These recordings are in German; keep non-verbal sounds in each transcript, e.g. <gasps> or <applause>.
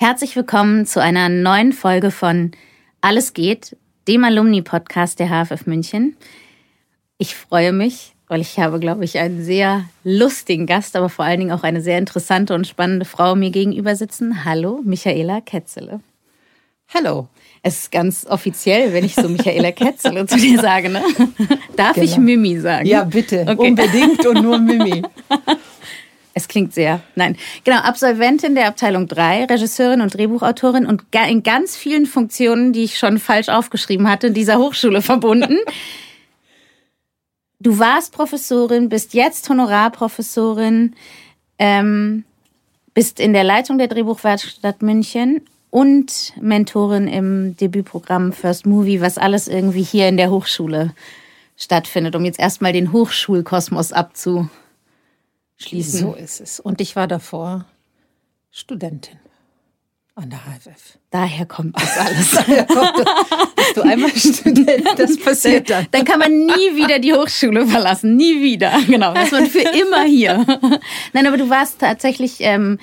Herzlich willkommen zu einer neuen Folge von Alles geht, dem Alumni-Podcast der HFF München. Ich freue mich, weil ich habe, glaube ich, einen sehr lustigen Gast, aber vor allen Dingen auch eine sehr interessante und spannende Frau mir gegenüber sitzen. Hallo, Michaela Ketzele. Hallo. Es ist ganz offiziell, wenn ich so Michaela Ketzele zu dir sage, ne? <laughs> Darf genau. ich Mimi sagen? Ja, bitte. Okay. Unbedingt und nur Mimi. <laughs> Es klingt sehr. Nein. Genau, Absolventin der Abteilung 3, Regisseurin und Drehbuchautorin und in ganz vielen Funktionen, die ich schon falsch aufgeschrieben hatte, in dieser Hochschule <laughs> verbunden. Du warst Professorin, bist jetzt Honorarprofessorin, ähm, bist in der Leitung der Drehbuchwerkstatt München und Mentorin im Debütprogramm First Movie, was alles irgendwie hier in der Hochschule stattfindet, um jetzt erstmal den Hochschulkosmos abzu schließen. So ist es. Und ich war davor Studentin an der HFF. Daher kommt das alles. Daher kommt das. Bist du einmal Student, <laughs> das passiert dann. Dann kann man nie wieder die Hochschule verlassen. Nie wieder. Genau. Das wird für immer hier. <laughs> Nein, aber du warst tatsächlich ähm,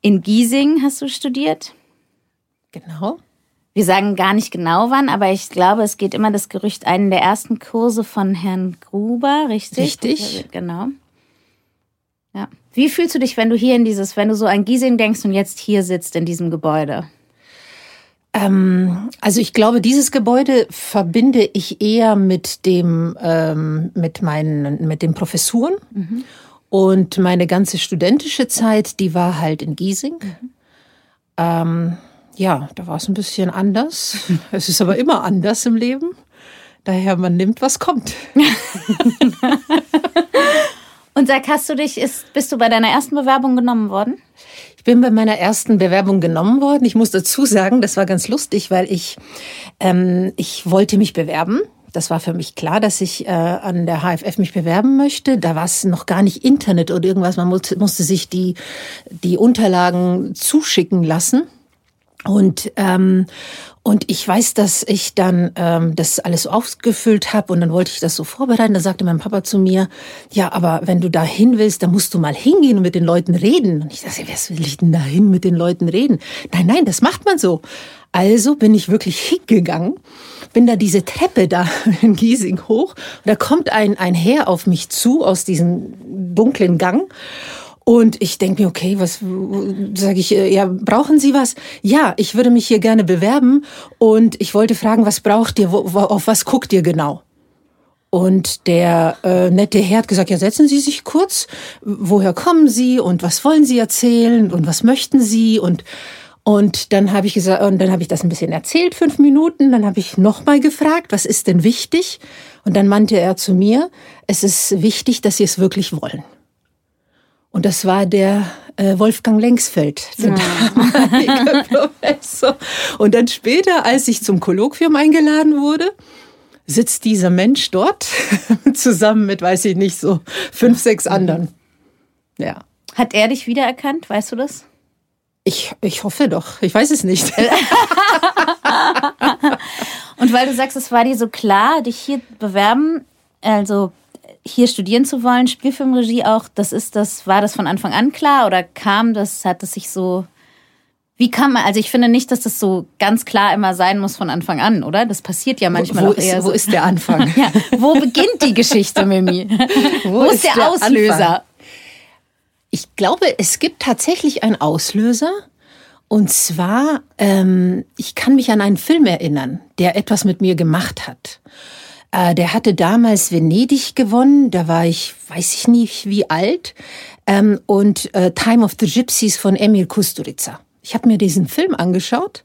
in Giesing, hast du studiert? Genau. Wir sagen gar nicht genau wann, aber ich glaube, es geht immer das Gerücht, einen der ersten Kurse von Herrn Gruber, richtig? Richtig. Genau. Ja. Wie fühlst du dich, wenn du hier in dieses, wenn du so an Giesing denkst und jetzt hier sitzt in diesem Gebäude? Ähm, also ich glaube, dieses Gebäude verbinde ich eher mit dem, ähm, mit meinen, mit den Professuren. Mhm. Und meine ganze studentische Zeit, die war halt in Giesing. Mhm. Ähm, ja, da war es ein bisschen anders. <laughs> es ist aber immer anders im Leben. Daher man nimmt, was kommt. <laughs> Und sag, hast du dich, ist, bist du bei deiner ersten Bewerbung genommen worden? Ich bin bei meiner ersten Bewerbung genommen worden. Ich muss dazu sagen, das war ganz lustig, weil ich, ähm, ich wollte mich bewerben. Das war für mich klar, dass ich äh, an der HFF mich bewerben möchte. Da war es noch gar nicht Internet oder irgendwas. Man musste, musste sich die, die Unterlagen zuschicken lassen. Und, ähm, und ich weiß, dass ich dann ähm, das alles ausgefüllt habe und dann wollte ich das so vorbereiten. Da sagte mein Papa zu mir, ja, aber wenn du da hin willst, dann musst du mal hingehen und mit den Leuten reden. Und ich dachte, was will ich denn da hin mit den Leuten reden? Nein, nein, das macht man so. Also bin ich wirklich hingegangen, bin da diese Treppe da <laughs> in Giesing hoch und da kommt ein, ein Herr auf mich zu aus diesem dunklen Gang und ich denke mir, okay, was sage ich, äh, ja, brauchen Sie was? Ja, ich würde mich hier gerne bewerben und ich wollte fragen, was braucht ihr, auf was guckt ihr genau? Und der äh, nette Herr hat gesagt, ja, setzen Sie sich kurz, woher kommen Sie und was wollen Sie erzählen und was möchten Sie und und dann habe ich gesagt, und dann habe ich das ein bisschen erzählt, fünf Minuten. Dann habe ich nochmal gefragt, was ist denn wichtig? Und dann meinte er zu mir, es ist wichtig, dass Sie es wirklich wollen. Und das war der äh, Wolfgang Lengsfeld, der ja. <laughs> Professor. Und dann später, als ich zum Kolloquium eingeladen wurde, sitzt dieser Mensch dort <laughs> zusammen mit, weiß ich nicht, so fünf, sechs mhm. anderen. Ja. Hat er dich wiedererkannt? Weißt du das? Ich, ich hoffe doch. Ich weiß es nicht. <laughs> Und weil du sagst, es war dir so klar, dich hier bewerben, also hier studieren zu wollen, Spielfilmregie auch, das ist das, war das von Anfang an klar oder kam das, hat es sich so, wie kann man, also ich finde nicht, dass das so ganz klar immer sein muss von Anfang an, oder? Das passiert ja manchmal wo, wo auch eher ist, so. Wo ist der Anfang? <laughs> ja, wo beginnt die Geschichte, Mimi? <laughs> wo, wo, ist der, der Auslöser? Anfang? Ich glaube, es gibt tatsächlich einen Auslöser. Und zwar, ähm, ich kann mich an einen Film erinnern, der etwas mit mir gemacht hat. Äh, der hatte damals Venedig gewonnen, da war ich, weiß ich nicht wie alt, ähm, und äh, Time of the Gypsies von Emil Kusturica. Ich habe mir diesen Film angeschaut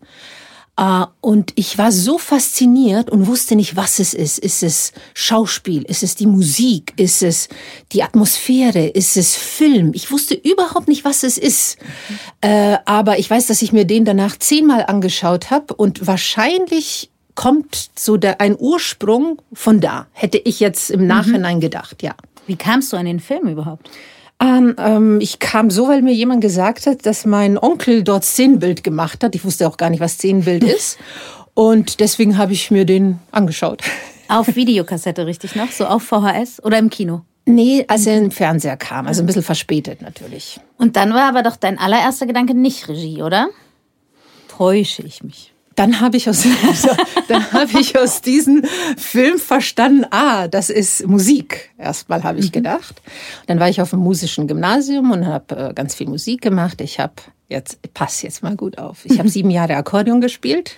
Uh, und ich war so fasziniert und wusste nicht, was es ist. Ist es Schauspiel? Ist es die Musik? Ist es die Atmosphäre? Ist es Film? Ich wusste überhaupt nicht, was es ist. Mhm. Uh, aber ich weiß, dass ich mir den danach zehnmal angeschaut habe und wahrscheinlich kommt so der, ein Ursprung von da, hätte ich jetzt im. Nachhinein mhm. gedacht, ja. Wie kamst du an den Film überhaupt? Ähm, ähm, ich kam so, weil mir jemand gesagt hat, dass mein Onkel dort Szenenbild gemacht hat. Ich wusste auch gar nicht, was Szenenbild <laughs> ist. Und deswegen habe ich mir den angeschaut. Auf Videokassette, richtig noch? So auf VHS oder im Kino? Nee, als er im Fernseher kam. Also ein bisschen verspätet natürlich. Und dann war aber doch dein allererster Gedanke nicht Regie, oder? Täusche ich mich? Dann habe ich aus, <laughs> dann habe ich aus diesem Film verstanden, ah, das ist Musik. Erstmal habe ich mhm. gedacht. Dann war ich auf dem musischen Gymnasium und habe äh, ganz viel Musik gemacht. Ich habe jetzt pass jetzt mal gut auf. Ich habe <laughs> sieben Jahre Akkordeon gespielt.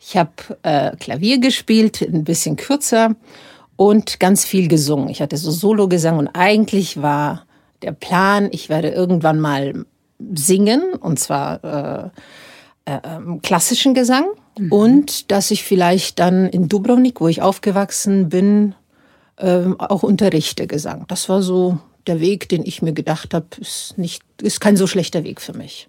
Ich habe äh, Klavier gespielt, ein bisschen kürzer und ganz viel gesungen. Ich hatte so Solo-Gesang und eigentlich war der Plan, ich werde irgendwann mal singen und zwar äh, klassischen Gesang mhm. und dass ich vielleicht dann in Dubrovnik, wo ich aufgewachsen bin, äh, auch unterrichte Gesang. Das war so der Weg, den ich mir gedacht habe, ist nicht, ist kein so schlechter Weg für mich.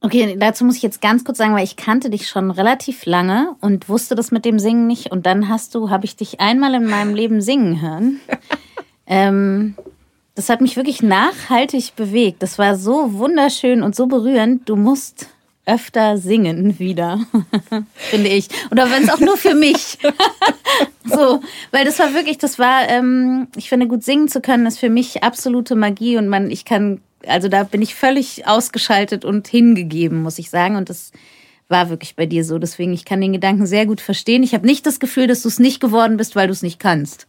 Okay, dazu muss ich jetzt ganz kurz sagen, weil ich kannte dich schon relativ lange und wusste das mit dem Singen nicht. Und dann hast du, habe ich dich einmal in meinem Leben singen hören. <laughs> ähm, das hat mich wirklich nachhaltig bewegt. Das war so wunderschön und so berührend. Du musst öfter singen wieder, <laughs> finde ich. Oder wenn es auch nur für mich. <laughs> so, weil das war wirklich, das war, ähm, ich finde, gut singen zu können, ist für mich absolute Magie und man, ich kann, also da bin ich völlig ausgeschaltet und hingegeben, muss ich sagen. Und das war wirklich bei dir so. Deswegen, ich kann den Gedanken sehr gut verstehen. Ich habe nicht das Gefühl, dass du es nicht geworden bist, weil du es nicht kannst.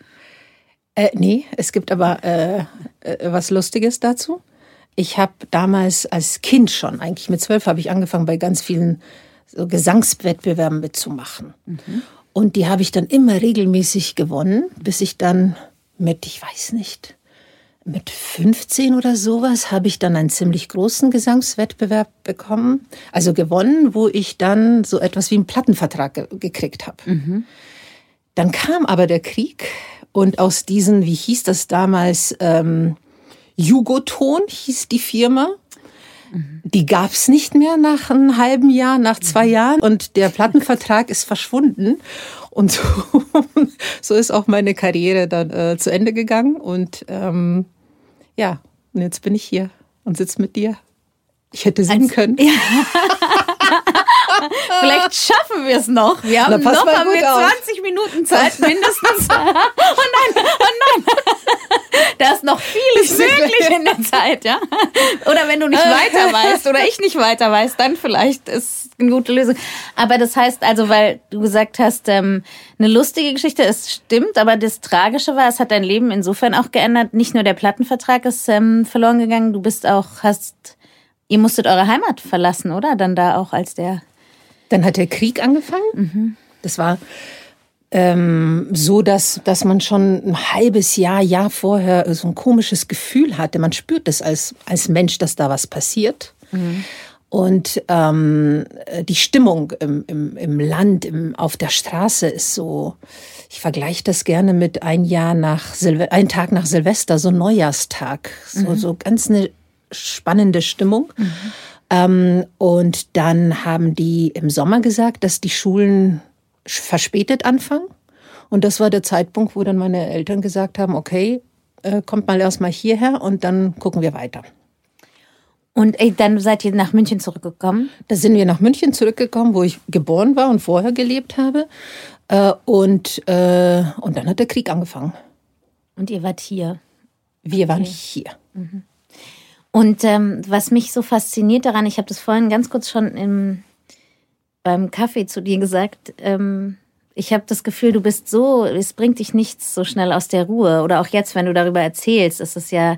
Äh, nee, es gibt aber äh, äh, was Lustiges dazu. Ich habe damals als Kind schon, eigentlich mit zwölf, habe ich angefangen, bei ganz vielen so Gesangswettbewerben mitzumachen. Mhm. Und die habe ich dann immer regelmäßig gewonnen, bis ich dann mit, ich weiß nicht, mit 15 oder sowas habe ich dann einen ziemlich großen Gesangswettbewerb bekommen, also gewonnen, wo ich dann so etwas wie einen Plattenvertrag ge gekriegt habe. Mhm. Dann kam aber der Krieg und aus diesen, wie hieß das damals, ähm, Jugoton hieß die Firma. Die gab's nicht mehr nach einem halben Jahr, nach zwei Jahren und der Plattenvertrag ist verschwunden. Und so, <laughs> so ist auch meine Karriere dann äh, zu Ende gegangen. Und ähm, ja, und jetzt bin ich hier und sitze mit dir. Ich hätte singen Als, können. Ja. <laughs> Vielleicht schaffen wir es noch. Wir haben noch haben wir 20 auf. Minuten Zeit mindestens. <laughs> oh nein, oh nein. <laughs> Da ist noch vieles möglich in der Zeit, ja. Oder wenn du nicht weiter weißt oder ich nicht weiter weiß, dann vielleicht ist eine gute Lösung. Aber das heißt also, weil du gesagt hast, ähm, eine lustige Geschichte, es stimmt, aber das Tragische war, es hat dein Leben insofern auch geändert. Nicht nur der Plattenvertrag ist ähm, verloren gegangen, du bist auch, hast, ihr musstet eure Heimat verlassen, oder? Dann da auch als der. Dann hat der Krieg angefangen. Mhm. Das war ähm, so, dass, dass man schon ein halbes Jahr, Jahr vorher so ein komisches Gefühl hatte. Man spürt es als, als Mensch, dass da was passiert. Mhm. Und ähm, die Stimmung im, im, im Land, im, auf der Straße ist so, ich vergleiche das gerne mit ein Jahr nach Silve ein Tag nach Silvester, so Neujahrstag. So, mhm. so ganz eine spannende Stimmung. Mhm. Ähm, und dann haben die im Sommer gesagt, dass die Schulen verspätet anfangen. Und das war der Zeitpunkt, wo dann meine Eltern gesagt haben, okay, äh, kommt mal erstmal hierher und dann gucken wir weiter. Und ey, dann seid ihr nach München zurückgekommen? Da sind wir nach München zurückgekommen, wo ich geboren war und vorher gelebt habe. Äh, und, äh, und dann hat der Krieg angefangen. Und ihr wart hier? Wir waren okay. hier. Mhm. Und ähm, was mich so fasziniert daran, ich habe das vorhin ganz kurz schon im beim Kaffee zu dir gesagt, ähm, ich habe das Gefühl, du bist so, es bringt dich nichts so schnell aus der Ruhe. Oder auch jetzt, wenn du darüber erzählst, ist es ja,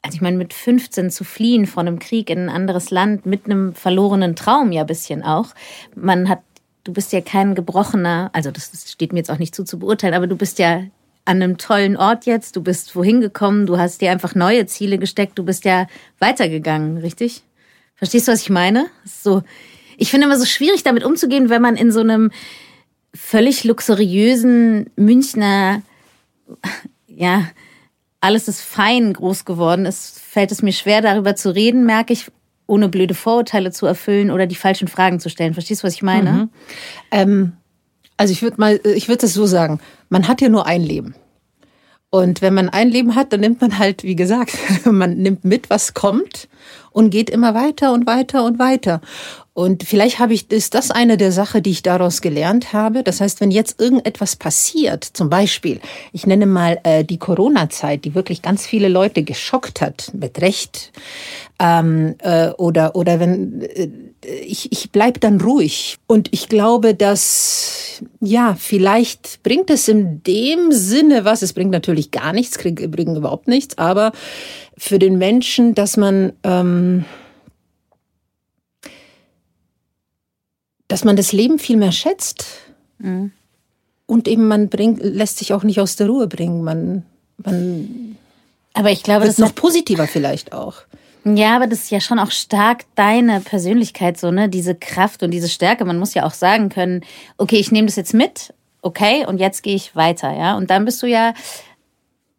also ich meine, mit 15 zu fliehen von einem Krieg in ein anderes Land, mit einem verlorenen Traum ja bisschen auch. Man hat, du bist ja kein gebrochener, also das steht mir jetzt auch nicht zu zu beurteilen, aber du bist ja an einem tollen Ort jetzt, du bist wohin gekommen, du hast dir einfach neue Ziele gesteckt, du bist ja weitergegangen, richtig? Verstehst du, was ich meine? So, Ich finde immer so schwierig, damit umzugehen, wenn man in so einem völlig luxuriösen Münchner, <laughs> ja, alles ist fein groß geworden ist, fällt es mir schwer, darüber zu reden, merke ich, ohne blöde Vorurteile zu erfüllen oder die falschen Fragen zu stellen. Verstehst du, was ich meine? Mhm. Ähm, also ich würde mal, ich würde es so sagen, man hat ja nur ein Leben. Und wenn man ein Leben hat, dann nimmt man halt, wie gesagt, <laughs> man nimmt mit, was kommt und geht immer weiter und weiter und weiter. Und vielleicht habe ich, ist das eine der Sachen, die ich daraus gelernt habe. Das heißt, wenn jetzt irgendetwas passiert, zum Beispiel, ich nenne mal äh, die Corona-Zeit, die wirklich ganz viele Leute geschockt hat, mit Recht, ähm, äh, oder, oder wenn, äh, ich, ich bleib dann ruhig. Und ich glaube, dass, ja, vielleicht bringt es in dem Sinne was, es bringt natürlich gar nichts, krieg, bringt überhaupt nichts, aber für den Menschen, dass man, ähm, dass man das Leben viel mehr schätzt. Mhm. Und eben man bringt, lässt sich auch nicht aus der Ruhe bringen. Man, man aber ich glaube, das ist noch positiver vielleicht auch. Ja, aber das ist ja schon auch stark deine Persönlichkeit, so, ne? Diese Kraft und diese Stärke. Man muss ja auch sagen können, okay, ich nehme das jetzt mit, okay, und jetzt gehe ich weiter, ja? Und dann bist du ja,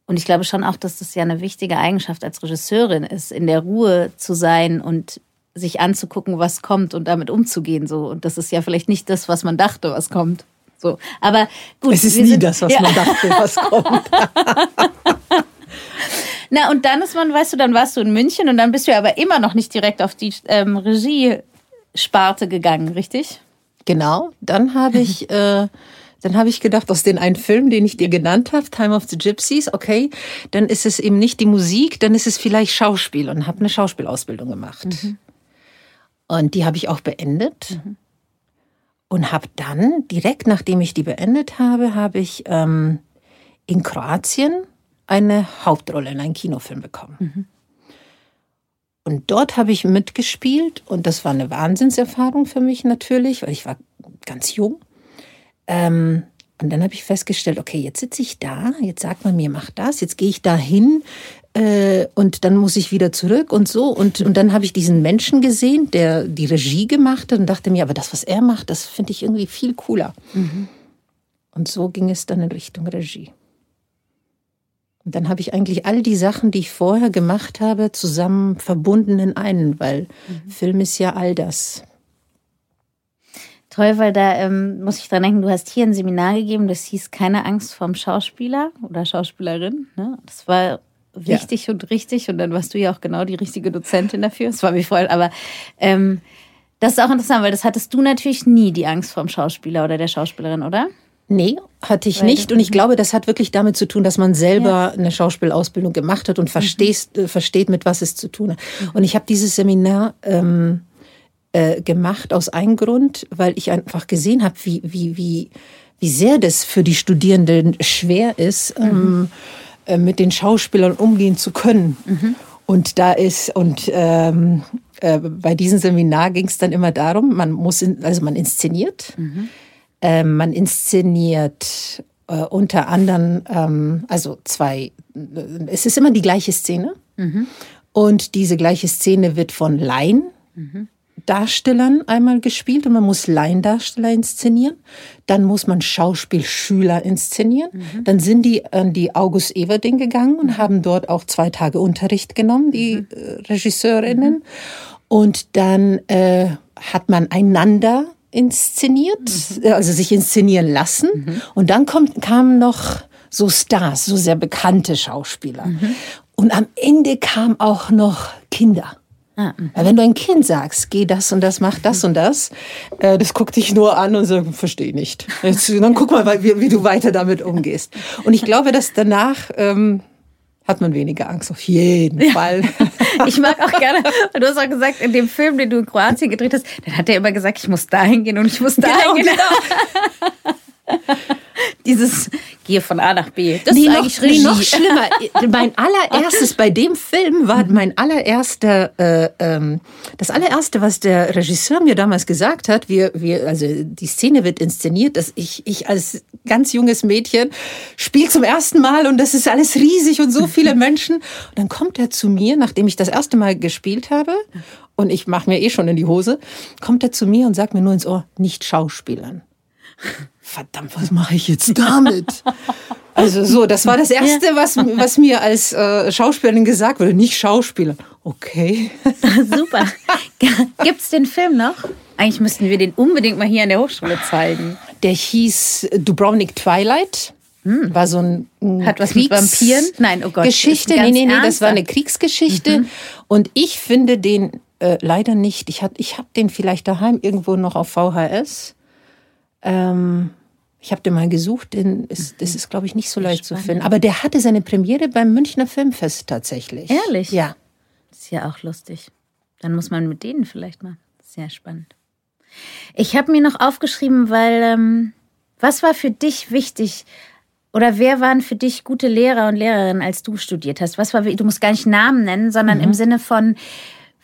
und ich glaube schon auch, dass das ja eine wichtige Eigenschaft als Regisseurin ist, in der Ruhe zu sein und sich anzugucken, was kommt und damit umzugehen. So. Und das ist ja vielleicht nicht das, was man dachte, was kommt. So. Aber gut. Es ist nie sind, das, was ja. man dachte, was kommt. <laughs> Na, und dann ist man, weißt du, dann warst du in München und dann bist du aber immer noch nicht direkt auf die ähm, Regiesparte gegangen, richtig? Genau. Dann habe ich. <laughs> Äh, dann habe ich gedacht, aus den einen Film, den ich dir genannt habe, Time of the Gypsies, okay, dann ist es eben nicht die Musik, dann ist es vielleicht Schauspiel und habe eine Schauspielausbildung gemacht. Mhm. Und die habe ich auch beendet. Mhm. Und habe dann, direkt nachdem ich die beendet habe, habe ich ähm, in Kroatien eine Hauptrolle in einem Kinofilm bekommen. Mhm. Und dort habe ich mitgespielt und das war eine Wahnsinnserfahrung für mich natürlich, weil ich war ganz jung. Ähm, und dann habe ich festgestellt, okay, jetzt sitze ich da, jetzt sagt man mir, mach das, jetzt gehe ich da hin, äh, und dann muss ich wieder zurück und so. Und, und dann habe ich diesen Menschen gesehen, der die Regie gemacht hat und dachte mir, aber das, was er macht, das finde ich irgendwie viel cooler. Mhm. Und so ging es dann in Richtung Regie. Und dann habe ich eigentlich all die Sachen, die ich vorher gemacht habe, zusammen verbunden in einen, weil mhm. Film ist ja all das. Toll, weil da ähm, muss ich dran denken, du hast hier ein Seminar gegeben, das hieß Keine Angst vorm Schauspieler oder Schauspielerin. Ne? Das war wichtig ja. und richtig und dann warst du ja auch genau die richtige Dozentin dafür. Das war mir voll, aber ähm, das ist auch interessant, weil das hattest du natürlich nie die Angst vor dem Schauspieler oder der Schauspielerin, oder? Nee, hatte ich weil nicht. Und ich glaube, das hat wirklich damit zu tun, dass man selber ja. eine Schauspielausbildung gemacht hat und verstehst, mhm. äh, versteht, mit was es zu tun hat. Mhm. Und ich habe dieses Seminar ähm, äh, gemacht aus einem Grund, weil ich einfach gesehen habe, wie, wie, wie, wie sehr das für die Studierenden schwer ist. Mhm. Äh, mit den Schauspielern umgehen zu können. Mhm. Und da ist, und ähm, äh, bei diesem Seminar ging es dann immer darum, man muss, in, also man inszeniert, mhm. äh, man inszeniert äh, unter anderem, ähm, also zwei, äh, es ist immer die gleiche Szene. Mhm. Und diese gleiche Szene wird von Laien mhm. Darstellern einmal gespielt und man muss Laiendarsteller inszenieren. Dann muss man Schauspielschüler inszenieren. Mhm. Dann sind die an die August Everding gegangen und haben dort auch zwei Tage Unterricht genommen, die mhm. Äh, Regisseurinnen. Mhm. Und dann äh, hat man einander inszeniert, mhm. also sich inszenieren lassen. Mhm. Und dann kommt, kamen noch so Stars, so sehr bekannte Schauspieler. Mhm. Und am Ende kamen auch noch Kinder. Ah, Wenn du ein Kind sagst, geh das und das, mach das und das, äh, das guckt dich nur an und sagt, verstehe nicht. Jetzt, dann guck mal, wie, wie, du weiter damit umgehst. Und ich glaube, dass danach ähm, hat man weniger Angst, auf jeden ja. Fall. <laughs> Ich mag auch gerne, du hast auch gesagt, in dem Film, den du in Kroatien gedreht hast, dann hat er immer gesagt, ich muss dahin gehen und ich muss dahin genau, gehen. Genau. <laughs> Dieses gehe von A nach B. Das nee, ist eigentlich noch, Regie. Nee, noch schlimmer. <laughs> mein allererstes bei dem Film war mein allererster, äh, ähm, das allererste, was der Regisseur mir damals gesagt hat. Wir, wir, also die Szene wird inszeniert, dass ich, ich als ganz junges Mädchen spiele zum ersten Mal und das ist alles riesig und so viele <laughs> Menschen. Und dann kommt er zu mir, nachdem ich das erste Mal gespielt habe und ich mache mir eh schon in die Hose, kommt er zu mir und sagt mir nur ins Ohr, nicht Schauspielern. Verdammt, was mache ich jetzt damit? <laughs> Also so, das war das Erste, was, was mir als äh, Schauspielerin gesagt wurde. Nicht Schauspieler. Okay. <laughs> Super. Gibt's den Film noch? Eigentlich müssten wir den unbedingt mal hier an der Hochschule zeigen. Der hieß Dubrovnik Twilight. Hm. War so ein, ein Hat was Kriegs mit Vampiren? Nein, oh Gott. Geschichte. Nee, nee, nee, das war eine Kriegsgeschichte. Mhm. Und ich finde den äh, leider nicht. Ich, ich habe den vielleicht daheim irgendwo noch auf VHS. Ähm, ich habe den mal gesucht, den ist, das ist, glaube ich, nicht so leicht Spannend. zu finden. Aber der hatte seine Premiere beim Münchner Filmfest tatsächlich. Ehrlich? Ja. Das ist ja auch lustig. Dann muss man mit denen vielleicht mal. Sehr spannend. Ich habe mir noch aufgeschrieben, weil ähm, was war für dich wichtig? Oder wer waren für dich gute Lehrer und Lehrerinnen, als du studiert hast? Was war, du musst gar nicht Namen nennen, sondern mhm. im Sinne von,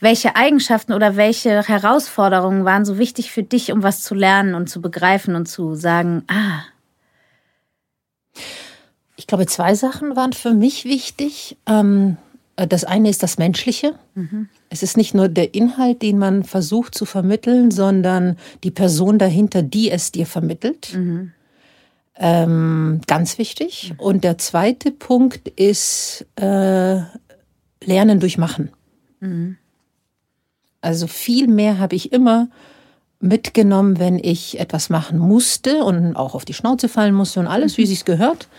welche Eigenschaften oder welche Herausforderungen waren so wichtig für dich, um was zu lernen und zu begreifen und zu sagen, ah. Ich glaube, zwei Sachen waren für mich wichtig. Ähm, das eine ist das Menschliche. Mhm. Es ist nicht nur der Inhalt, den man versucht zu vermitteln, sondern die Person dahinter, die es dir vermittelt. Mhm. Ähm, ganz wichtig. Und der zweite Punkt ist äh, Lernen durch Machen. Mhm. Also viel mehr habe ich immer mitgenommen, wenn ich etwas machen musste und auch auf die Schnauze fallen musste und alles, wie mhm. es gehört,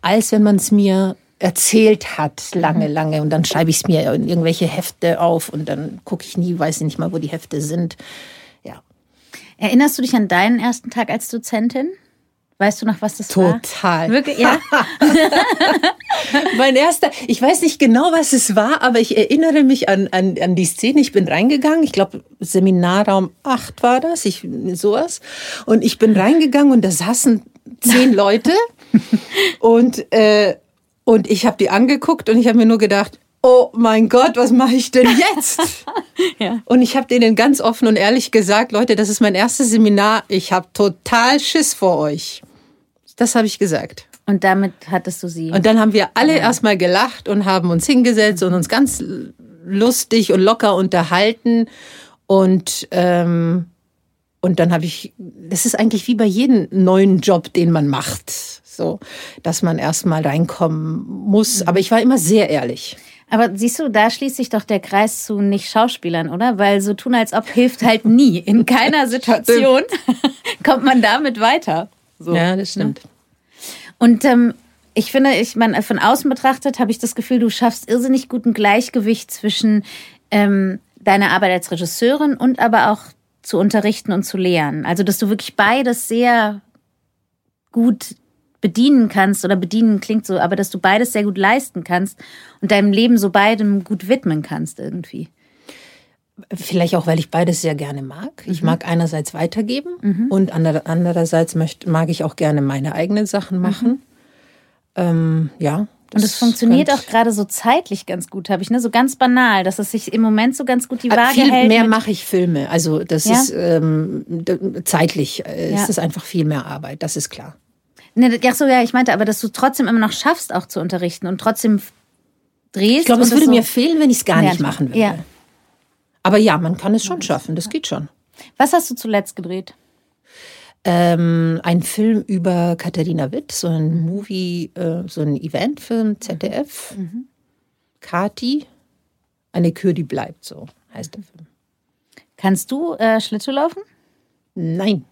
als wenn man es mir erzählt hat, lange, mhm. lange. Und dann schreibe ich es mir in irgendwelche Hefte auf und dann gucke ich nie, weiß nicht mal, wo die Hefte sind. Ja. Erinnerst du dich an deinen ersten Tag als Dozentin? Weißt du noch, was das Total. war? Total. Wirklich, ja? <laughs> mein erster, ich weiß nicht genau, was es war, aber ich erinnere mich an, an, an die Szene. Ich bin reingegangen, ich glaube, Seminarraum 8 war das, ich, sowas. Und ich bin reingegangen und da saßen zehn <laughs> Leute und, äh, und ich habe die angeguckt und ich habe mir nur gedacht, oh mein Gott, was mache ich denn jetzt? <laughs> ja. Und ich habe denen ganz offen und ehrlich gesagt, Leute, das ist mein erstes Seminar, ich habe total Schiss vor euch. Das habe ich gesagt. Und damit hattest du sie. Und dann haben wir alle ja. erstmal gelacht und haben uns hingesetzt und uns ganz lustig und locker unterhalten. Und, ähm, und dann habe ich, das ist eigentlich wie bei jedem neuen Job, den man macht. So, dass man erstmal reinkommen muss. Mhm. Aber ich war immer sehr ehrlich. Aber siehst du, da schließt sich doch der Kreis zu nicht Schauspielern, oder? Weil so tun, als ob hilft halt nie. In keiner <laughs> Situation <laughs> kommt man damit weiter. So, ja, das stimmt. Ne? Und ähm, ich finde, ich meine, von außen betrachtet habe ich das Gefühl, du schaffst irrsinnig guten Gleichgewicht zwischen ähm, deiner Arbeit als Regisseurin und aber auch zu unterrichten und zu lehren. Also, dass du wirklich beides sehr gut bedienen kannst oder bedienen klingt so, aber dass du beides sehr gut leisten kannst und deinem Leben so beidem gut widmen kannst irgendwie. Vielleicht auch, weil ich beides sehr gerne mag. Ich mhm. mag einerseits weitergeben mhm. und andererseits mag ich auch gerne meine eigenen Sachen machen. Mhm. Ähm, ja. Und es funktioniert auch gerade so zeitlich ganz gut, habe ich, ne? So ganz banal, dass es sich im Moment so ganz gut die Waage viel hält. Viel mehr mache ich Filme. Also das ja? ist ähm, zeitlich äh, ja. ist es einfach viel mehr Arbeit, das ist klar. Ne, ach so, ja, ich meinte aber, dass du trotzdem immer noch schaffst, auch zu unterrichten und trotzdem drehst. Ich glaube, es würde so mir fehlen, wenn ich es gar nicht machen würde. Ja. Aber ja, man kann es schon schaffen, das geht schon. Was hast du zuletzt gedreht? Ähm, ein Film über Katharina Witt, so ein Movie, äh, so ein Eventfilm, ZDF. Mhm. Kati, eine Kür, die bleibt, so heißt der Film. Kannst du äh, Schlittschuh laufen? Nein.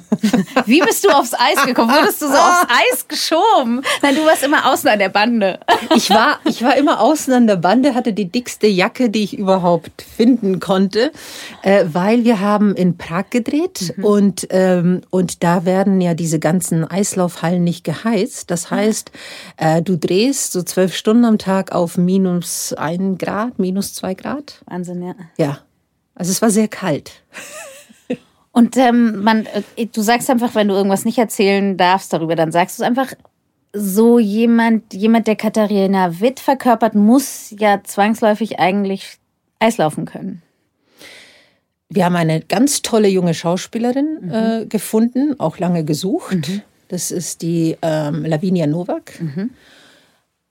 <laughs> Wie bist du aufs Eis gekommen? Wurdest du so aufs Eis geschoben? Nein, du warst immer außen an der Bande. Ich war, ich war immer außen an der Bande, hatte die dickste Jacke, die ich überhaupt finden konnte, äh, weil wir haben in Prag gedreht mhm. und, ähm, und da werden ja diese ganzen Eislaufhallen nicht geheizt. Das heißt, äh, du drehst so zwölf Stunden am Tag auf minus ein Grad, minus zwei Grad. Wahnsinn, ja. Ja. Also es war sehr kalt. Und ähm, man, äh, du sagst einfach, wenn du irgendwas nicht erzählen darfst darüber, dann sagst du es einfach. So jemand, jemand, der Katharina Witt verkörpert, muss ja zwangsläufig eigentlich Eislaufen können. Wir haben eine ganz tolle junge Schauspielerin mhm. äh, gefunden, auch lange gesucht. Mhm. Das ist die ähm, Lavinia Nowak. Mhm.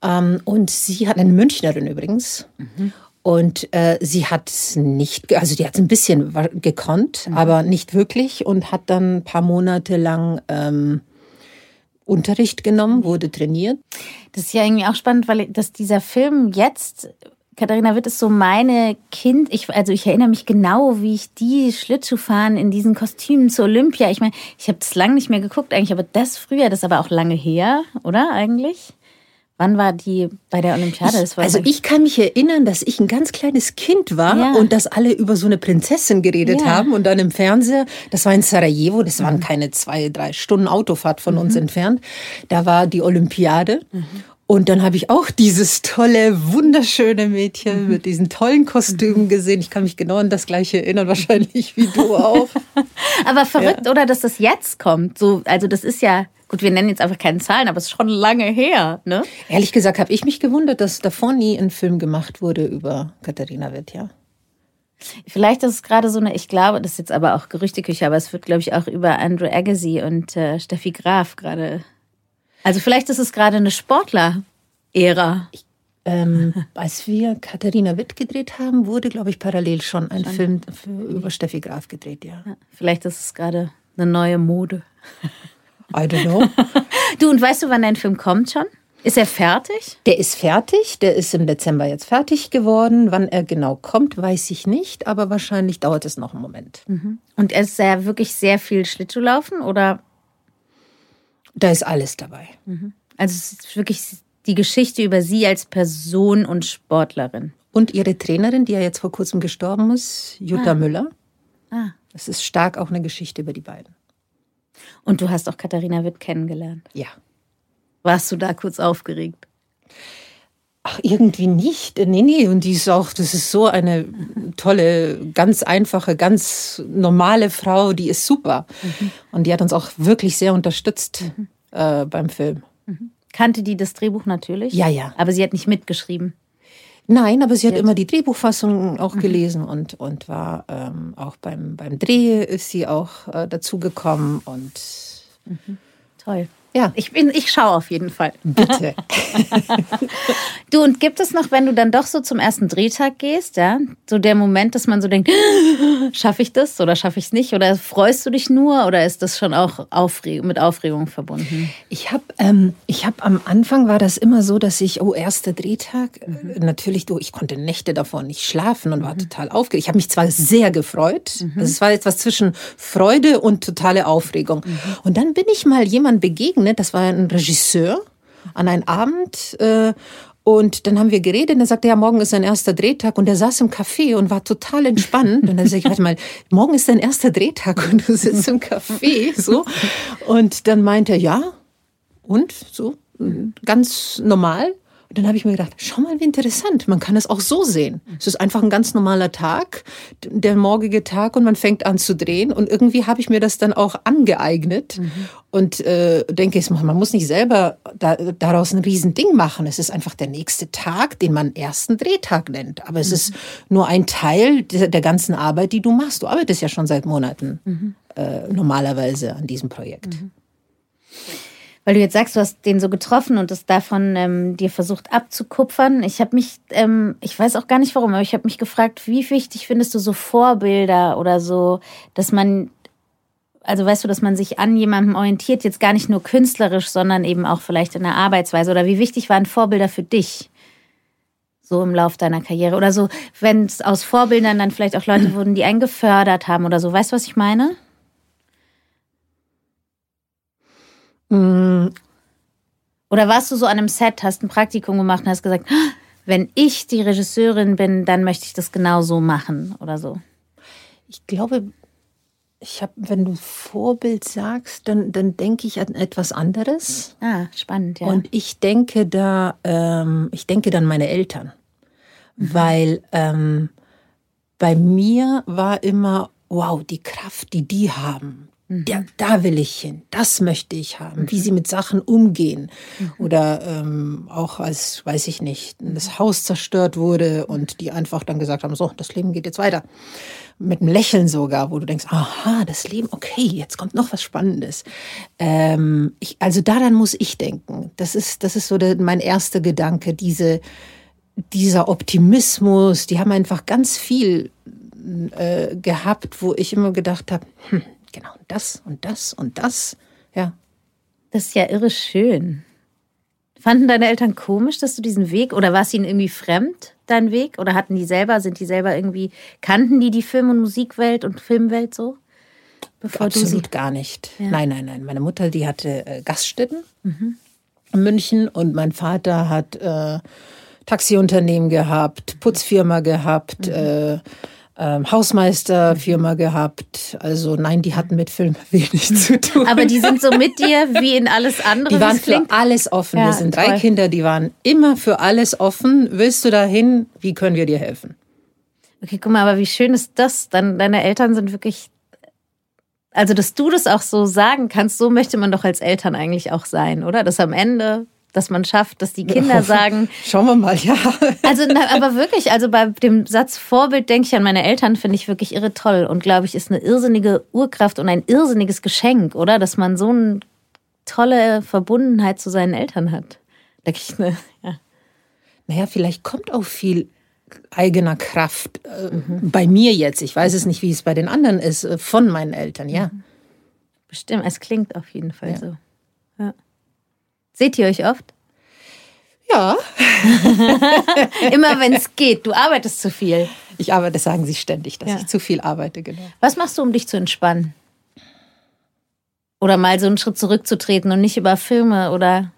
Ähm, und sie hat eine Münchnerin übrigens. Und äh, sie hat es nicht, also die hat es ein bisschen gekonnt, mhm. aber nicht wirklich und hat dann ein paar Monate lang ähm, Unterricht genommen, wurde trainiert. Das ist ja irgendwie auch spannend, weil dass dieser Film jetzt Katharina Witt ist so meine Kind. Ich, also ich erinnere mich genau, wie ich die Schlittschuhfahren in diesen Kostümen zur Olympia. Ich meine, ich habe das lange nicht mehr geguckt eigentlich, aber das früher, das ist aber auch lange her, oder eigentlich? Wann war die bei der Olympiade? Ich, also ich kann mich erinnern, dass ich ein ganz kleines Kind war ja. und dass alle über so eine Prinzessin geredet ja. haben und dann im Fernseher, das war in Sarajevo, das waren mhm. keine zwei, drei Stunden Autofahrt von mhm. uns entfernt, da war die Olympiade. Mhm. Und dann habe ich auch dieses tolle, wunderschöne Mädchen mhm. mit diesen tollen Kostümen gesehen. Ich kann mich genau an das gleiche erinnern, wahrscheinlich wie du <laughs> auch. aber verrückt, ja. oder, dass das jetzt kommt. So, also das ist ja, gut, wir nennen jetzt einfach keine Zahlen, aber es ist schon lange her. Ne? Ehrlich gesagt habe ich mich gewundert, dass davor nie ein Film gemacht wurde über Katharina Witt, ja. Vielleicht ist es gerade so eine, ich glaube, das ist jetzt aber auch Gerüchteküche, aber es wird, glaube ich, auch über Andrew Agassi und äh, Steffi Graf gerade also vielleicht ist es gerade eine Sportler-Ära. Ähm, <laughs> als wir Katharina Witt gedreht haben, wurde, glaube ich, parallel schon ein schon. Film für, über Steffi Graf gedreht, ja. ja. Vielleicht ist es gerade eine neue Mode. <laughs> I don't know. <laughs> du, und weißt du, wann dein Film kommt schon? Ist er fertig? Der ist fertig. Der ist im Dezember jetzt fertig geworden. Wann er genau kommt, weiß ich nicht. Aber wahrscheinlich dauert es noch einen Moment. Mhm. Und ist er wirklich sehr viel Schlittschuhlaufen oder da ist alles dabei. Mhm. Also es ist wirklich die Geschichte über Sie als Person und Sportlerin. Und ihre Trainerin, die ja jetzt vor kurzem gestorben ist, Jutta ah. Müller. Ah. Es ist stark auch eine Geschichte über die beiden. Und du hast auch Katharina Witt kennengelernt. Ja. Warst du da kurz aufgeregt? Ach, irgendwie nicht. Nee, nee. Und die ist auch, das ist so eine tolle, ganz einfache, ganz normale Frau, die ist super. Mhm. Und die hat uns auch wirklich sehr unterstützt mhm. äh, beim Film. Mhm. Kannte die das Drehbuch natürlich? Ja, ja. Aber sie hat nicht mitgeschrieben. Nein, aber sie hat immer die Drehbuchfassung auch mhm. gelesen und, und war ähm, auch beim, beim Dreh ist sie auch äh, dazugekommen und mhm. toll. Ja. Ich, bin, ich schaue auf jeden Fall. Bitte. <laughs> <laughs> du, und gibt es noch, wenn du dann doch so zum ersten Drehtag gehst, ja, so der Moment, dass man so denkt, <gasps> schaffe ich das oder schaffe ich es nicht? Oder freust du dich nur oder ist das schon auch Aufreg mit Aufregung verbunden? Ich habe ähm, hab am Anfang war das immer so, dass ich, oh, erster Drehtag, mhm. natürlich, du, ich konnte Nächte davor nicht schlafen und war mhm. total aufgeregt. Ich habe mich zwar sehr gefreut, mhm. also es war etwas zwischen Freude und totale Aufregung. Mhm. Und dann bin ich mal jemand begegnet, begegnet. Das war ein Regisseur an einem Abend. Äh, und dann haben wir geredet und er sagte, ja, morgen ist sein erster Drehtag. Und er saß im Café und war total entspannt. Und dann sag ich, warte mal, morgen ist dein erster Drehtag und du sitzt im Café, so. Und dann meinte er, ja. Und so, ganz normal. Und dann habe ich mir gedacht, schau mal, wie interessant. Man kann es auch so sehen. Es ist einfach ein ganz normaler Tag, der morgige Tag und man fängt an zu drehen. Und irgendwie habe ich mir das dann auch angeeignet mhm. und äh, denke, man muss nicht selber da, daraus ein Riesending machen. Es ist einfach der nächste Tag, den man ersten Drehtag nennt. Aber es mhm. ist nur ein Teil der, der, ganzen Arbeit, die du machst. Du arbeitest ja schon seit Monaten mhm. äh, normalerweise an diesem Projekt. Weil du jetzt sagst, du hast den so getroffen und es davon ähm, dir versucht abzukupfern. Ich habe mich, ähm, ich weiß auch gar nicht warum, aber ich habe mich gefragt, wie wichtig findest du so Vorbilder oder so, dass man, also weißt du, dass man sich an jemandem orientiert, jetzt gar nicht nur künstlerisch, sondern eben auch vielleicht in der Arbeitsweise oder wie wichtig waren Vorbilder für dich? So im Lauf deiner Karriere oder so, wenn es aus Vorbildern dann vielleicht auch Leute wurden, die einen gefördert haben oder so. Weißt du, was ich meine? Mm. Oder warst du so an einem Set, hast ein Praktikum gemacht und hast gesagt, ah, wenn ich die Regisseurin bin, dann möchte ich das genau so machen oder so? Ich glaube, ich habe, wenn du Vorbild sagst, dann, dann denke ich an etwas anderes. Ah, spannend, ja. Und ich denke da, ähm, ich denke dann meine Eltern. Mhm. Weil ähm, bei mir war immer, wow, die Kraft, die die haben, Mhm. Ja, da will ich hin. Das möchte ich haben. Wie mhm. sie mit Sachen umgehen. Mhm. Oder ähm, auch als, weiß ich nicht, das Haus zerstört wurde und die einfach dann gesagt haben, so, das Leben geht jetzt weiter. Mit einem Lächeln sogar, wo du denkst, aha, das Leben, okay, jetzt kommt noch was Spannendes. Ähm, ich, also daran muss ich denken. Das ist, das ist so der, mein erster Gedanke, diese, dieser Optimismus, die haben einfach ganz viel äh, gehabt, wo ich immer gedacht habe, hm, genau das und das und das. Ja. Das ist ja irre schön. Fanden deine Eltern komisch, dass du diesen Weg oder war es ihnen irgendwie fremd, dein Weg? Oder hatten die selber, sind die selber irgendwie, kannten die die Film- und Musikwelt und Filmwelt so? Bevor Absolut gar nicht. Ja. Nein, nein, nein. Meine Mutter, die hatte äh, Gaststätten mhm. in München und mein Vater hat äh, Taxiunternehmen gehabt, Putzfirma gehabt, mhm. äh, ähm, Hausmeisterfirma gehabt. Also nein, die hatten mit Film <laughs> wenig zu tun. Aber die sind so mit dir wie in alles andere. Die waren für alles offen. Ja, wir sind drei toll. Kinder, die waren immer für alles offen. Willst du dahin? Wie können wir dir helfen? Okay, guck mal, aber wie schön ist das? Dann deine Eltern sind wirklich also, dass du das auch so sagen kannst, so möchte man doch als Eltern eigentlich auch sein, oder? Dass am Ende dass man schafft, dass die Kinder sagen. Schauen wir mal, ja. Also, na, aber wirklich, also bei dem Satz Vorbild denke ich an meine Eltern, finde ich wirklich irre toll und glaube ich, ist eine irrsinnige Urkraft und ein irrsinniges Geschenk, oder? Dass man so eine tolle Verbundenheit zu seinen Eltern hat. Denke ich, ne, ja. Naja, vielleicht kommt auch viel eigener Kraft äh, mhm. bei mir jetzt. Ich weiß es nicht, wie es bei den anderen ist, äh, von meinen Eltern, ja. Bestimmt, es klingt auf jeden Fall ja. so. Seht ihr euch oft? Ja. <laughs> Immer wenn es geht. Du arbeitest zu viel. Ich arbeite, das sagen sie ständig, dass ja. ich zu viel arbeite, genau. Was machst du, um dich zu entspannen? Oder mal so einen Schritt zurückzutreten und nicht über Filme oder.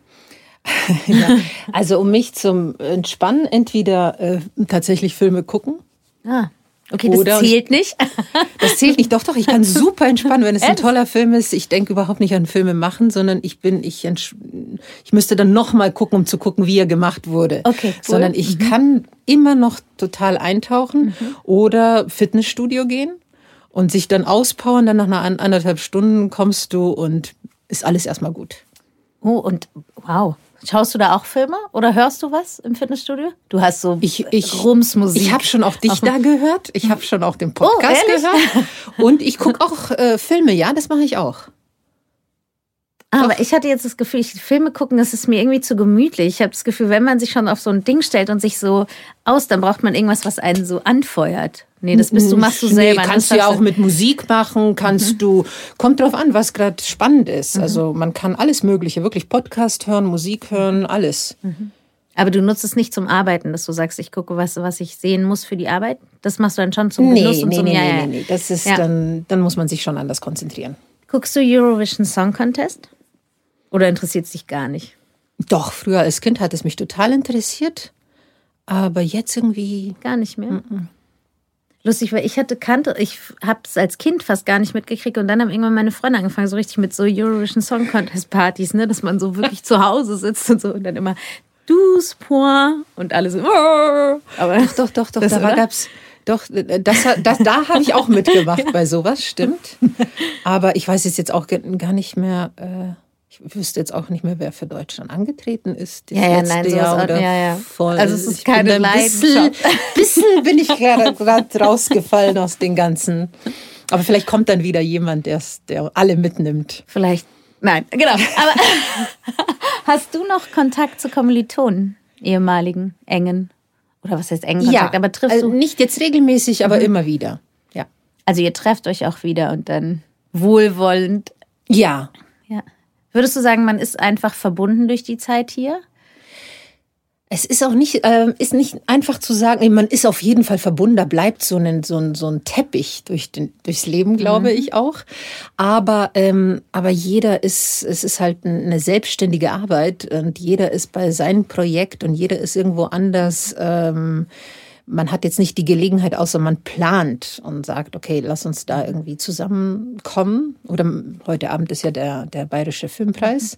<laughs> ja. Also um mich zum Entspannen entweder äh, tatsächlich Filme gucken. Ah. Okay, das Oder zählt nicht. <laughs> Das zählt nicht. Doch, doch. Ich kann <laughs> super entspannen, wenn es ein toller Film ist. Ich denke überhaupt nicht an Filme machen, sondern ich bin, ich, ich müsste dann noch mal gucken, um zu gucken, wie er gemacht wurde. Okay, cool. Sondern ich mhm. kann immer noch total eintauchen mhm. oder Fitnessstudio gehen und sich dann auspowern. Dann nach einer anderthalb Stunden kommst du und ist alles erstmal gut. Oh, und wow. Schaust du da auch Filme oder hörst du was im Fitnessstudio? Du hast so ich, ich, Rumsmusik. Ich habe schon auch dich da gehört. Ich habe schon auch den oh, Podcast oh, gehört. Und ich gucke auch äh, Filme, ja, das mache ich auch. Aber ich hatte jetzt das Gefühl, ich Filme gucken, das ist mir irgendwie zu gemütlich. Ich habe das Gefühl, wenn man sich schon auf so ein Ding stellt und sich so aus, dann braucht man irgendwas, was einen so anfeuert. Nee, das bist du, machst du selber. Nee, kannst du ja auch mit Musik machen, kannst mhm. du, kommt drauf an, was gerade spannend ist. Mhm. Also man kann alles Mögliche, wirklich Podcast hören, Musik hören, alles. Mhm. Aber du nutzt es nicht zum Arbeiten, dass du sagst, ich gucke, was, was ich sehen muss für die Arbeit. Das machst du dann schon zum Genuss nee, und nee, zum nee, ja, nee, nee, nee. Das ist ja. dann, dann muss man sich schon anders konzentrieren. Guckst du Eurovision Song Contest? Oder interessiert es dich gar nicht? Doch, früher als Kind hat es mich total interessiert. Aber jetzt irgendwie. Gar nicht mehr. Mm -mm. Lustig, weil ich hatte kannte, ich habe es als Kind fast gar nicht mitgekriegt und dann haben irgendwann meine Freunde angefangen, so richtig mit so Eurovision Song Contest Partys, ne, dass man so wirklich zu Hause sitzt und so und dann immer Douze Point und alle so. Aber doch, doch, doch, doch. Da gab's doch, das, das, da habe ich auch mitgemacht ja. <laughs> bei sowas, stimmt. Aber ich weiß jetzt jetzt auch gar nicht mehr. Äh ich wüsste jetzt auch nicht mehr, wer für Deutschland angetreten ist. Ja, ja, nein, Jahr oder ja, ja. Voll. Also es ist keine Leidenschaft. Bisschen, <laughs> bisschen bin ich gerade rausgefallen aus den ganzen. Aber vielleicht kommt dann wieder jemand, der alle mitnimmt. Vielleicht. Nein, genau. Aber <laughs> hast du noch Kontakt zu Kommilitonen, ehemaligen, engen? Oder was heißt engen Kontakt? Ja, aber triffst also du? nicht jetzt regelmäßig, aber mhm. immer wieder. Ja. Also ihr trefft euch auch wieder und dann wohlwollend. Ja. Ja. Würdest du sagen, man ist einfach verbunden durch die Zeit hier? Es ist auch nicht, äh, ist nicht einfach zu sagen, man ist auf jeden Fall verbunden, da bleibt so ein, so ein, so ein Teppich durch den, durchs Leben, glaube mhm. ich auch. Aber, ähm, aber jeder ist, es ist halt eine selbstständige Arbeit und jeder ist bei seinem Projekt und jeder ist irgendwo anders. Ähm, man hat jetzt nicht die Gelegenheit, außer man plant und sagt, okay, lass uns da irgendwie zusammenkommen. Oder heute Abend ist ja der, der Bayerische Filmpreis.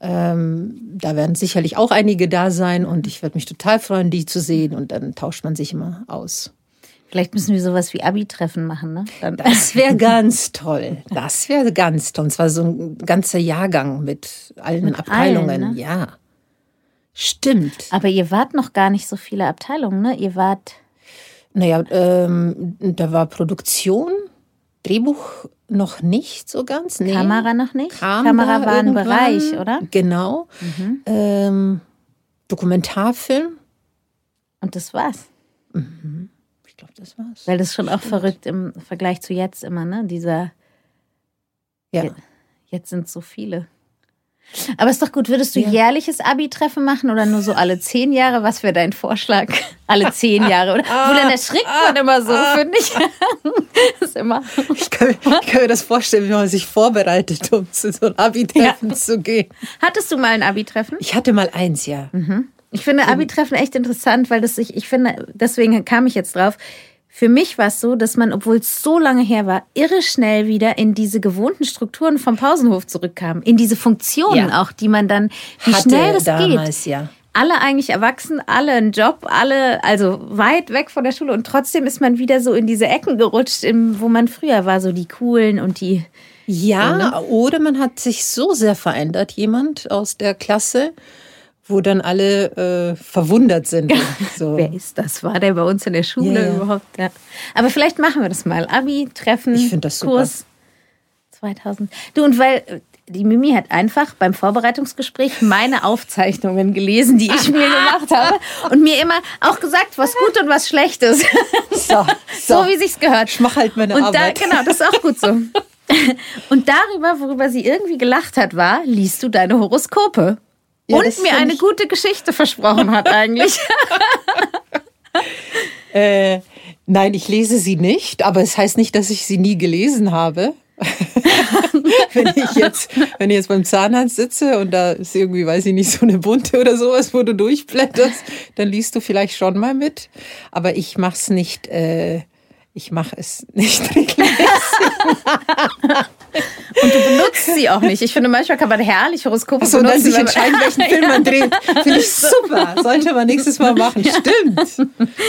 Ähm, da werden sicherlich auch einige da sein und ich würde mich total freuen, die zu sehen und dann tauscht man sich immer aus. Vielleicht müssen wir sowas wie Abi-Treffen machen, ne? Dann. Das wäre ganz toll. Das wäre ganz toll. Und zwar so ein ganzer Jahrgang mit allen mit Abteilungen. Allen, ne? Ja. Stimmt. Aber ihr wart noch gar nicht so viele Abteilungen, ne? Ihr wart. Naja, ähm, da war Produktion, Drehbuch noch nicht so ganz. Nee. Kamera noch nicht? Kamera, Kamera war ein Bereich, oder? Genau. Mhm. Ähm, Dokumentarfilm. Und das war's. Mhm. Ich glaube, das war's. Weil das ist schon auch verrückt im Vergleich zu jetzt immer, ne? Dieser. Ja. Jetzt sind so viele. Aber ist doch gut, würdest du Ja. jährliches Abi-Treffen machen oder nur so alle zehn Jahre? Was wäre dein Vorschlag? Alle zehn Jahre, oder? Wo dann erschrickt man immer so, finde ich. <laughs> das ist immer. Ich kann, mir- ich kann mir das vorstellen, wie man sich vorbereitet, um zu so einem Abi-Treffen zu gehen. Hattest du mal ein Abi-Treffen? Ich hatte mal eins, ja. Ich finde Abi-Treffen echt interessant, weil das ich, ich finde, deswegen kam ich jetzt drauf. Für mich war es so, dass man, obwohl es so lange her war, irre schnell wieder in diese gewohnten Strukturen vom Pausenhof zurückkam. In diese Funktionen Ja. auch, die man dann, wie Hatte schnell das damals, geht. ja. Alle eigentlich erwachsen, alle einen Job, alle also weit weg von der Schule und trotzdem ist man wieder so in diese Ecken gerutscht, wo man früher war, so die coolen und die. Ja, oder man hat sich so sehr verändert, jemand aus der Klasse, wo dann alle äh, verwundert sind. <laughs> So. Wer ist das? War der bei uns in der Schule ja. überhaupt? Ja. Aber vielleicht machen wir das mal. Abi-Treffen, Ich find das super. Kurs 2000. Du, und weil äh, die Mimi hat einfach beim Vorbereitungsgespräch meine <laughs> Aufzeichnungen gelesen, die ich mir gemacht habe und mir immer auch gesagt, was gut und was schlecht ist. <laughs> So, So, wie sich's gehört. Ich mache halt meine und Arbeit. Da, genau, das ist auch gut so. Und darüber, worüber sie irgendwie gelacht hat, war, liest du deine Horoskope. Ja, und mir eine ich- gute Geschichte versprochen hat eigentlich. <laughs> Äh, nein, ich lese sie nicht, aber es heißt nicht, dass ich sie nie gelesen habe. <laughs> wenn ich jetzt, wenn ich jetzt beim Zahnarzt sitze und da ist irgendwie, weiß ich nicht, so eine bunte oder sowas, wo du durchblätterst, dann liest du vielleicht schon mal mit. Aber ich mach's nicht, äh, ich mache es nicht <laughs> regelmäßig. Und du benutzt sie auch nicht. Ich finde, manchmal kann man herrlich Horoskope So, dass benutzen. sich wenn man- entscheiden, welchen <laughs> Film man dreht. Finde ich super. Sollte man nächstes Mal machen. Stimmt.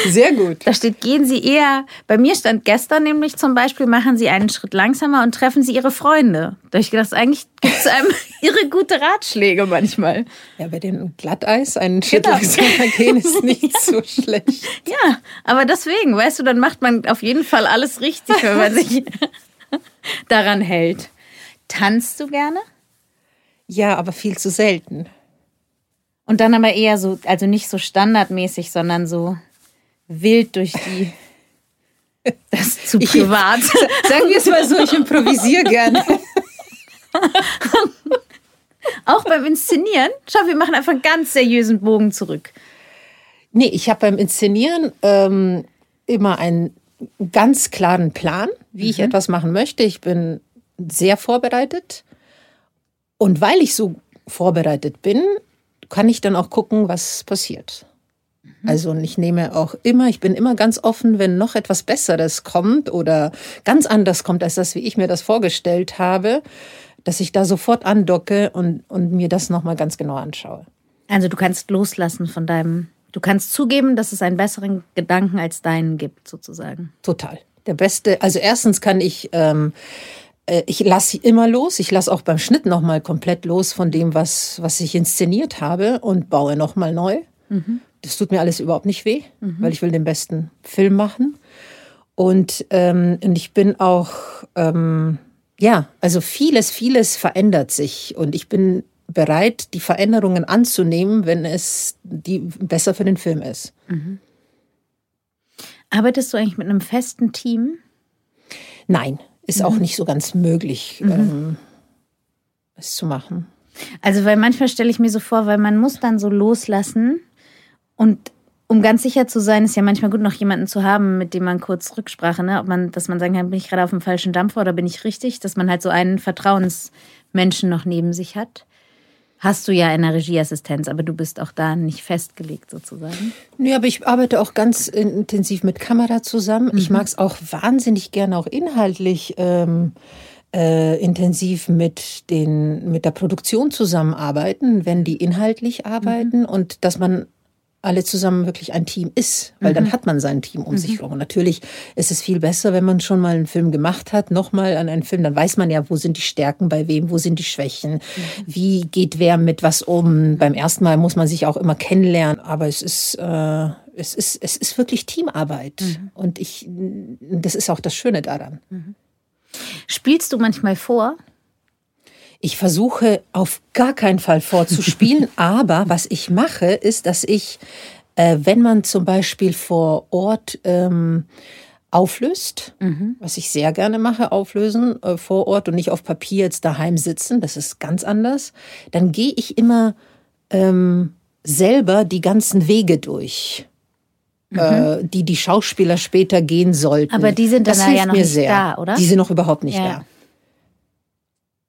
Sehr gut. Da steht, gehen Sie eher, bei mir stand gestern nämlich zum Beispiel, machen Sie einen Schritt langsamer und treffen Sie Ihre Freunde. Da hab ich gedacht, eigentlich gibt es einem <laughs> irre gute Ratschläge manchmal. Ja, bei dem Glatteis einen Schritt Genau. langsamer gehen ist <laughs> nicht so schlecht. Ja, aber deswegen, weißt du, dann macht man auf jeden Fall alles richtig, wenn man sich <laughs> daran hält. Tanzt du gerne? Ja, aber viel zu selten. Und dann aber eher so, also nicht so standardmäßig, sondern so wild durch die. <laughs> Das ist zu Ich- privat. <laughs> Sagen wir es mal so, ich improvisiere gerne. Auch beim Inszenieren. Schau, wir machen einfach einen ganz seriösen Bogen zurück. Nee, ich habe beim Inszenieren ähm, immer einen ganz klaren Plan, wie ich etwas machen möchte. Ich bin sehr vorbereitet. Und weil ich so vorbereitet bin, kann ich dann auch gucken, was passiert. Also und ich nehme auch immer, ich bin immer ganz offen, wenn noch etwas Besseres kommt oder ganz anders kommt als das, wie ich mir das vorgestellt habe, dass ich da sofort andocke und, und mir das nochmal ganz genau anschaue. Also du kannst loslassen von deinem. Du kannst zugeben, dass es einen besseren Gedanken als deinen gibt, sozusagen. Total. Der beste, also erstens kann ich, ähm, äh, ich lasse immer los. Ich lasse auch beim Schnitt nochmal komplett los von dem, was, was ich inszeniert habe und baue nochmal neu. Das tut mir alles überhaupt nicht weh, weil ich will den besten Film machen. Und, ähm, und ich bin auch, ähm, ja, also vieles, vieles verändert sich und ich bin bereit, die Veränderungen anzunehmen, wenn es die besser für den Film ist. Arbeitest du eigentlich mit einem festen Team? Nein, ist auch nicht so ganz möglich, ähm, es zu machen. Also, weil manchmal stelle ich mir so vor, weil man muss dann so loslassen und um ganz sicher zu sein, ist ja manchmal gut, noch jemanden zu haben, mit dem man kurz Rücksprache, ne? Ob man, dass man sagen kann, bin ich gerade auf dem falschen Dampfer oder bin ich richtig, dass man halt so einen Vertrauensmenschen noch neben sich hat. Hast du ja in der Regieassistenz, aber du bist auch da nicht festgelegt sozusagen. Nee, aber ich arbeite auch ganz intensiv mit Kamera zusammen. Ich mag es auch wahnsinnig gerne auch inhaltlich ähm, äh, intensiv mit, den, mit der Produktion zusammenarbeiten, wenn die inhaltlich arbeiten und dass man alle zusammen wirklich ein Team ist, weil dann hat man sein Team um sich herum. Und natürlich ist es viel besser, wenn man schon mal einen Film gemacht hat, nochmal an einen Film, dann weiß man ja, wo sind die Stärken bei wem, wo sind die Schwächen, wie geht wer mit was um. Beim ersten Mal muss man sich auch immer kennenlernen, aber es ist, äh, es ist, es ist wirklich Teamarbeit. Und ich, das ist auch das Schöne daran. Spielst du manchmal vor? Ich versuche auf gar keinen Fall vorzuspielen, <laughs> aber was ich mache, ist, dass ich Äh, wenn man zum Beispiel vor Ort ähm, auflöst, mhm. was ich sehr gerne mache, auflösen äh, vor Ort und nicht auf Papier jetzt daheim sitzen, das ist ganz anders, dann gehe ich immer ähm, selber die ganzen Wege durch. Mhm. Äh, die die Schauspieler später gehen sollten. Aber die sind dann das ja noch nicht sehr. da, oder? Die sind noch überhaupt nicht ja. da.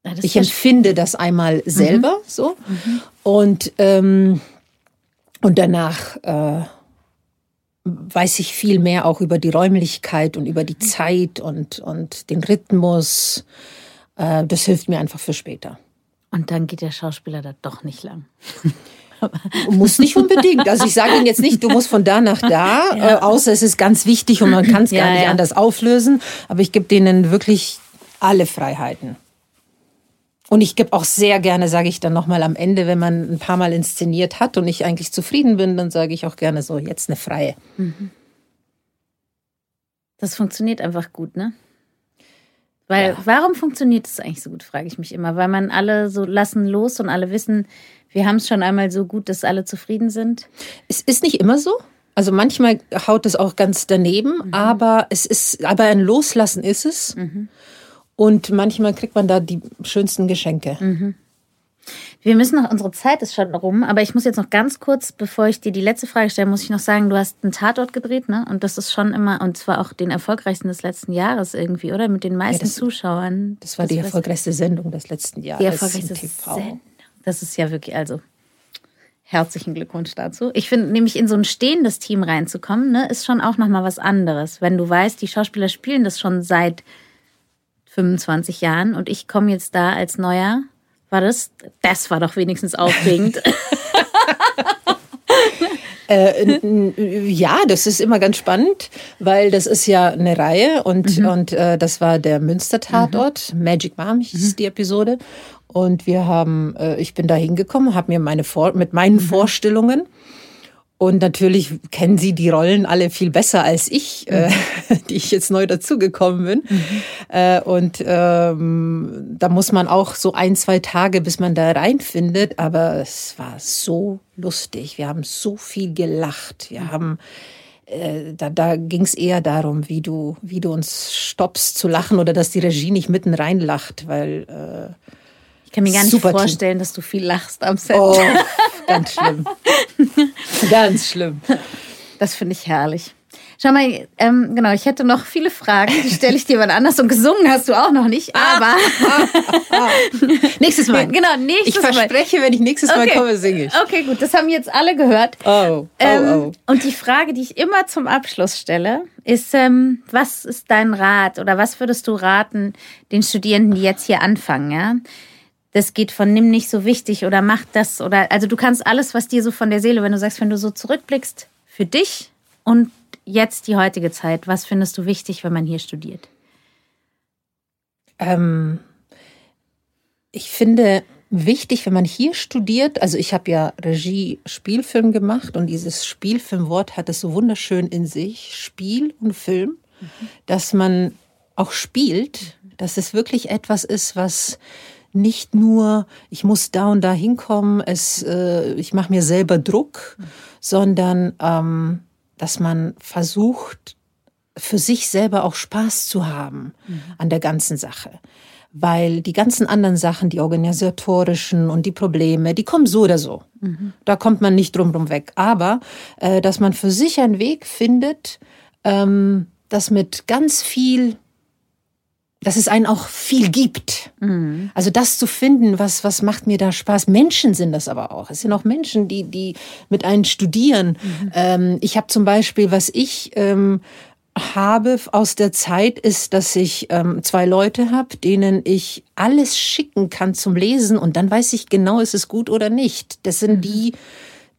Ja, ich empfinde das einmal mhm. selber mhm. so mhm. und ähm, und danach äh, weiß ich viel mehr auch über die Räumlichkeit und über die mhm. Zeit und und den Rhythmus. Äh, das hilft mir einfach für später. Und dann geht der Schauspieler da doch nicht lang. <laughs> Muss nicht unbedingt. Also ich sage Ihnen jetzt nicht, du musst von da nach da, <laughs> ja. äh, außer es ist ganz wichtig und man kann es <laughs> gar ja, nicht ja. anders auflösen. Aber ich gebe denen wirklich alle Freiheiten. Und ich gebe auch sehr gerne, sage ich dann nochmal am Ende, wenn man ein paar Mal inszeniert hat und ich eigentlich zufrieden bin, dann sage ich auch gerne so, jetzt eine freie. Mhm. Das funktioniert einfach gut, ne? Weil, warum funktioniert das eigentlich so gut, frage ich mich immer. Weil man alle so lassen los und alle wissen, wir haben es schon einmal so gut, dass alle zufrieden sind? Es ist nicht immer so. Also manchmal haut es auch ganz daneben, mhm. aber es ist, aber ein Loslassen ist es. Mhm. Und manchmal kriegt man da die schönsten Geschenke. Mhm. Wir müssen noch, unsere Zeit ist schon rum, aber ich muss jetzt noch ganz kurz, bevor ich dir die letzte Frage stelle, muss ich noch sagen, du hast einen Tatort gedreht, ne? Und das ist schon immer, und zwar auch den erfolgreichsten des letzten Jahres irgendwie, oder? Mit den meisten ja, das, Zuschauern. Das war das die erfolgreichste Sendung des letzten Jahres. Die erfolgreichste Sendung. Das ist ja wirklich, also herzlichen Glückwunsch dazu. Ich finde nämlich in so ein stehendes Team reinzukommen, ne, ist schon auch nochmal was anderes. Wenn du weißt, die Schauspieler spielen das schon seit 25 Jahren und ich komme jetzt da als Neuer. War das? Das war doch wenigstens aufregend. <laughs> <laughs> Äh, ja, das ist immer ganz spannend, weil das ist ja eine Reihe und, mhm. und äh, das war der Münster-Tatort, mhm. Magic Mom hieß mhm. die Episode. Und wir haben, äh, ich bin da hingekommen, habe mir meine Vor mit meinen mhm. Vorstellungen und natürlich kennen Sie die Rollen alle viel besser als ich, äh, mhm. äh, <laughs> die ich jetzt neu dazugekommen bin. Mhm. Äh, und ähm, da muss man auch so ein, zwei Tage, bis man da reinfindet. Aber es war so lustig. Wir haben so viel gelacht. Wir mhm. haben äh, da, da ging es eher darum, wie du, wie du uns stoppst zu lachen oder dass die Regie nicht mitten reinlacht, weil äh, ich kann mir gar nicht Super vorstellen, Team. dass du viel lachst am Set. Oh, <laughs> ganz schlimm. ganz schlimm. Das finde ich herrlich. Schau mal, ähm, genau, ich hätte noch viele Fragen, die stelle ich dir mal anders und gesungen hast du auch noch nicht, ah, aber ah, ah, ah. nächstes Mal. Genau, nächstes ich Mal. Ich verspreche, wenn ich nächstes Mal komme, singe ich. Okay, gut, das haben jetzt alle gehört. Oh, oh, ähm, oh. Und die Frage, die ich immer zum Abschluss stelle, ist, ähm, was ist dein Rat oder was würdest du raten den Studierenden, die jetzt hier anfangen, ja? Das geht von nimm nicht so wichtig oder mach das oder also du kannst alles, was dir so von der Seele, wenn du sagst, wenn du so zurückblickst für dich und jetzt die heutige Zeit, was findest du wichtig, wenn man hier studiert? Ähm, ich finde wichtig, wenn man hier studiert, also ich habe ja Regie Spielfilm gemacht und dieses Spielfilmwort hat es so wunderschön in sich, Spiel und Film, mhm. dass man auch spielt, dass es wirklich etwas ist, was nicht nur, ich muss da und da hinkommen, es, äh, ich mache mir selber Druck, sondern ähm, dass man versucht, für sich selber auch Spaß zu haben mhm. an der ganzen Sache. Weil die ganzen anderen Sachen, die organisatorischen und die Probleme, die kommen so oder so. Mhm. Da kommt man nicht drum weg. Aber äh, dass man für sich einen Weg findet, ähm, das mit ganz viel dass es einen auch viel gibt. Mhm. Also das zu finden, was, was macht mir da Spaß. Menschen sind das aber auch. Es sind auch Menschen, die, die mit einem studieren. Mhm. Ähm, ich habe zum Beispiel, was ich ähm, habe aus der Zeit, ist, dass ich ähm, zwei Leute habe, denen ich alles schicken kann zum Lesen und dann weiß ich genau, ist es gut oder nicht. Das sind mhm. die,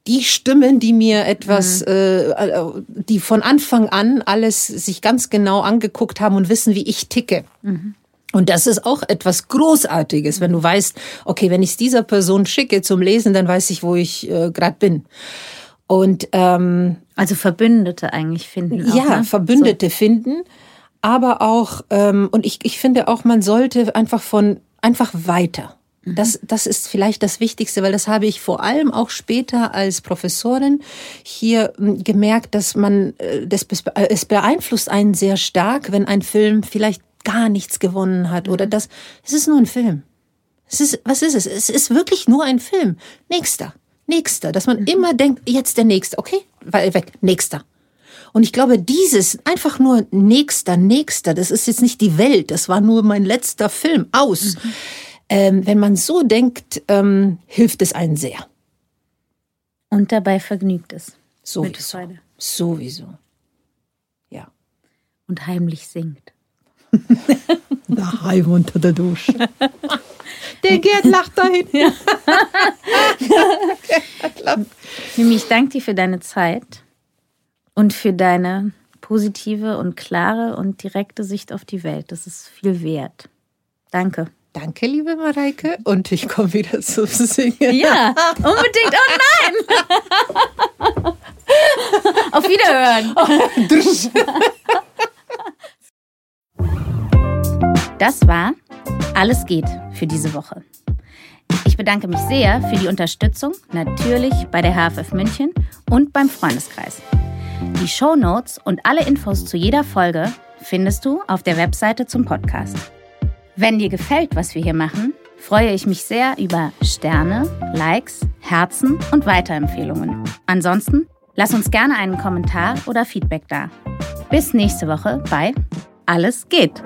die Stimmen, die mir etwas, mhm. äh, die von Anfang an alles sich ganz genau angeguckt haben und wissen, wie ich ticke. Mhm. Und das ist auch etwas Großartiges, wenn du weißt, okay, wenn ich es dieser Person schicke zum Lesen, dann weiß ich, wo ich äh, gerade bin. Und ähm, also Verbündete eigentlich finden. Auch, ja, ne? Verbündete so. finden, aber auch ähm, und ich, ich finde auch, man sollte einfach von einfach weiter. Das, das ist vielleicht das Wichtigste, weil das habe ich vor allem auch später als Professorin hier hm, gemerkt, dass man, äh, das, äh, es beeinflusst einen sehr stark, wenn ein Film vielleicht gar nichts gewonnen hat oder mhm. das, es ist nur ein Film. Es ist, was ist es? Es ist wirklich nur ein Film. Nächster, nächster, dass man mhm. immer denkt, jetzt der nächste, okay, weg, nächster. Und ich glaube, dieses einfach nur nächster, nächster, das ist jetzt nicht die Welt, das war nur mein letzter Film, aus. Mhm ähm, wenn man so denkt, ähm, hilft es einen sehr. Und dabei vergnügt es. Sowieso. Sowieso. Ja. Und heimlich singt. <laughs> Daheim unter der Dusche. <laughs> Der Gerd lacht dahin. Ja. <laughs> Mimi, ich danke dir für deine Zeit und für deine positive und klare und direkte Sicht auf die Welt. Das ist viel wert. Danke. Danke, liebe Mareike. Und ich komme wieder zum Singen. Ja, unbedingt. Oh nein! <laughs> Auf Wiederhören. Das war Alles geht für diese Woche. Ich bedanke mich sehr für die Unterstützung, natürlich bei der HFF München und beim Freundeskreis. Die Show Notes und alle Infos zu jeder Folge findest du auf der Webseite zum Podcast. Wenn dir gefällt, was wir hier machen, freue ich mich sehr über Sterne, Likes, Herzen und Weiterempfehlungen. Ansonsten lass uns gerne einen Kommentar oder Feedback da. Bis nächste Woche bei Alles geht.